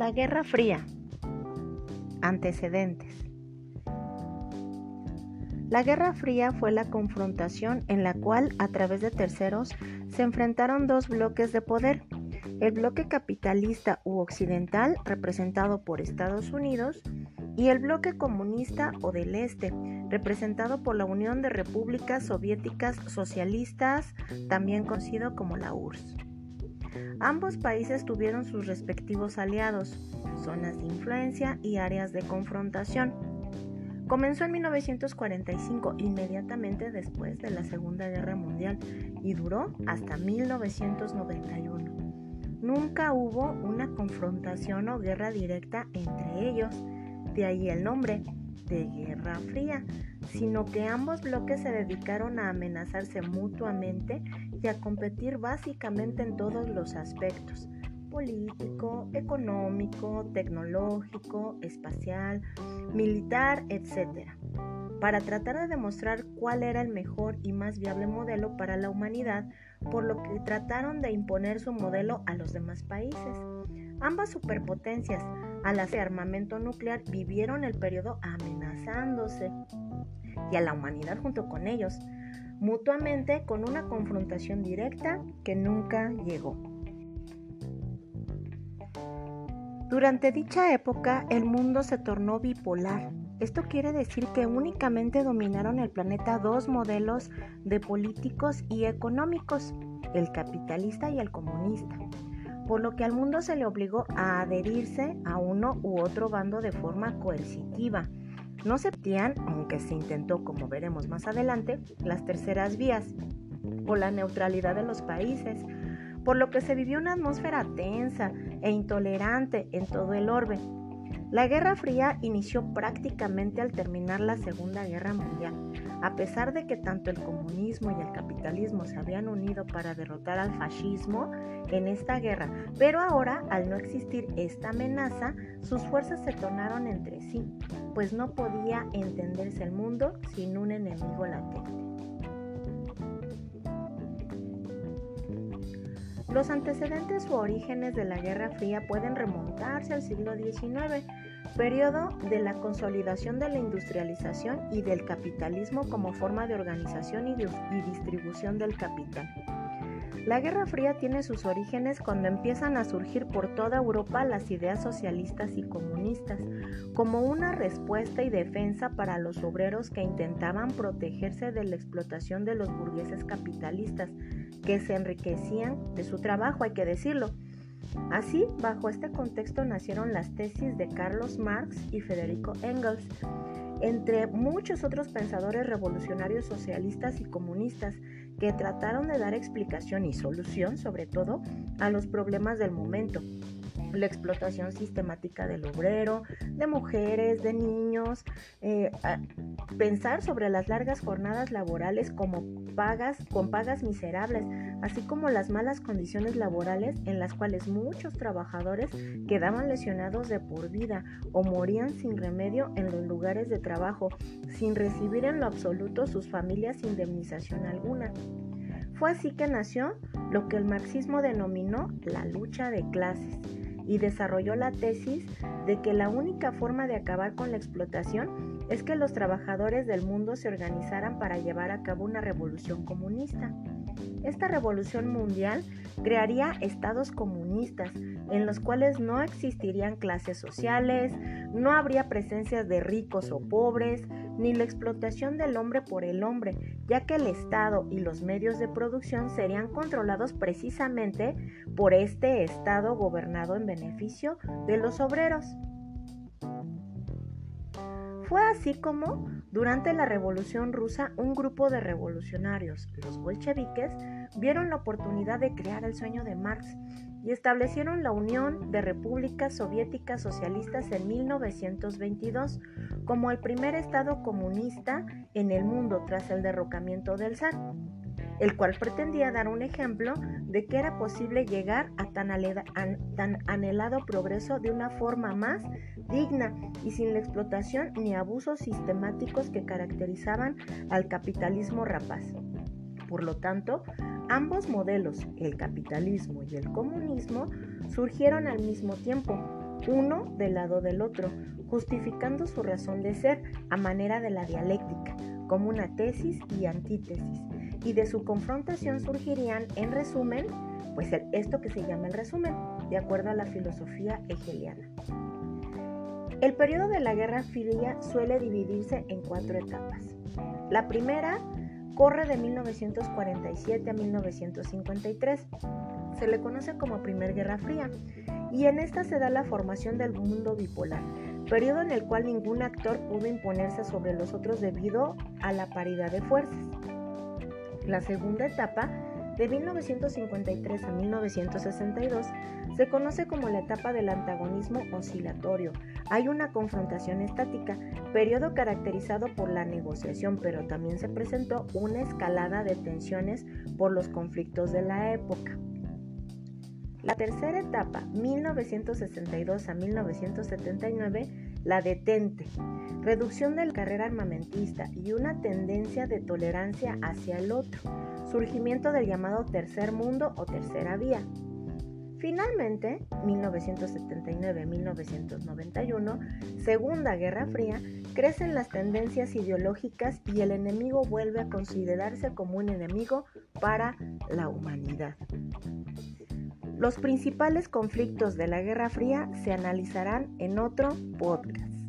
La Guerra Fría. Antecedentes. La Guerra Fría fue la confrontación en la cual, a través de terceros, se enfrentaron dos bloques de poder. El bloque capitalista u occidental, representado por Estados Unidos, y el bloque comunista o del Este, representado por la Unión de Repúblicas Soviéticas Socialistas, también conocido como la URSS. Ambos países tuvieron sus respectivos aliados, zonas de influencia y áreas de confrontación. Comenzó en 1945, inmediatamente después de la Segunda Guerra Mundial, y duró hasta 1991. Nunca hubo una confrontación o guerra directa entre ellos, de ahí el nombre de Guerra Fría, sino que ambos bloques se dedicaron a amenazarse mutuamente y a competir básicamente en todos los aspectos, político, económico, tecnológico, espacial, militar, etc., para tratar de demostrar cuál era el mejor y más viable modelo para la humanidad, por lo que trataron de imponer su modelo a los demás países. Ambas superpotencias, al hacer armamento nuclear, vivieron el periodo amenazándose y a la humanidad junto con ellos, mutuamente con una confrontación directa que nunca llegó. Durante dicha época el mundo se tornó bipolar. Esto quiere decir que únicamente dominaron el planeta dos modelos de políticos y económicos, el capitalista y el comunista, por lo que al mundo se le obligó a adherirse a uno u otro bando de forma coercitiva no se septían, aunque se intentó, como veremos más adelante, las terceras vías o la neutralidad de los países, por lo que se vivió una atmósfera tensa e intolerante en todo el orbe. La Guerra Fría inició prácticamente al terminar la Segunda Guerra Mundial, a pesar de que tanto el comunismo y el capitalismo se habían unido para derrotar al fascismo en esta guerra, pero ahora, al no existir esta amenaza, sus fuerzas se tornaron entre sí, pues no podía entenderse el mundo sin un enemigo latente. Los antecedentes u orígenes de la Guerra Fría pueden remontarse al siglo XIX, periodo de la consolidación de la industrialización y del capitalismo como forma de organización y, distribución del capital. La Guerra Fría tiene sus orígenes cuando empiezan a surgir por toda Europa las ideas socialistas y comunistas, como una respuesta y defensa para los obreros que intentaban protegerse de la explotación de los burgueses capitalistas, que se enriquecían de su trabajo, hay que decirlo. Así, bajo este contexto nacieron las tesis de Carlos Marx y Federico Engels, entre muchos otros pensadores revolucionarios socialistas y comunistas que trataron de dar explicación y solución, sobre todo, a los problemas del momento. La explotación sistemática del obrero, de mujeres, de niños, eh, pensar sobre las largas jornadas laborales como pagas, con pagas miserables, así como las malas condiciones laborales en las cuales muchos trabajadores quedaban lesionados de por vida o morían sin remedio en los lugares de trabajo, sin recibir en lo absoluto sus familias indemnización alguna. Fue así que nació lo que el marxismo denominó la lucha de clases y desarrolló la tesis de que la única forma de acabar con la explotación es que los trabajadores del mundo se organizaran para llevar a cabo una revolución comunista. Esta revolución mundial crearía estados comunistas en los cuales no existirían clases sociales, no habría presencias de ricos o pobres, ni la explotación del hombre por el hombre, ya que el Estado y los medios de producción serían controlados precisamente por este Estado gobernado en beneficio de los obreros. Fue así como, durante la Revolución rusa, un grupo de revolucionarios, los bolcheviques, vieron la oportunidad de crear el sueño de Marx y establecieron la Unión de Repúblicas Soviéticas Socialistas en 1922 como el primer Estado comunista en el mundo tras el derrocamiento del zar, el cual pretendía dar un ejemplo de que era posible llegar a tan, anhelado progreso de una forma más digna y sin la explotación ni abusos sistemáticos que caracterizaban al capitalismo rapaz. Por lo tanto, Ambos modelos, el capitalismo y el comunismo, surgieron al mismo tiempo, uno del lado del otro, justificando su razón de ser a manera de la dialéctica, como una tesis y antítesis, y de su confrontación surgirían, en resumen, pues esto que se llama el resumen, de acuerdo a la filosofía hegeliana. El periodo de la Guerra Fría suele dividirse en cuatro etapas. La primera corre de 1947 a 1953. Se le conoce como Primer Guerra Fría y en esta se da la formación del mundo bipolar, periodo en el cual ningún actor pudo imponerse sobre los otros debido a la paridad de fuerzas. La segunda etapa, de 1953 a 1962, se conoce como la etapa del antagonismo oscilatorio. Hay una confrontación estática, periodo caracterizado por la negociación, pero también se presentó una escalada de tensiones por los conflictos de la época. La tercera etapa, 1962 a 1979, la detente, reducción de la carrera armamentista y una tendencia de tolerancia hacia el otro, surgimiento del llamado tercer mundo o tercera vía. Finalmente, 1979-1991, Segunda Guerra Fría, crecen las tendencias ideológicas y el enemigo vuelve a considerarse como un enemigo para la humanidad. Los principales conflictos de la Guerra Fría se analizarán en otro podcast.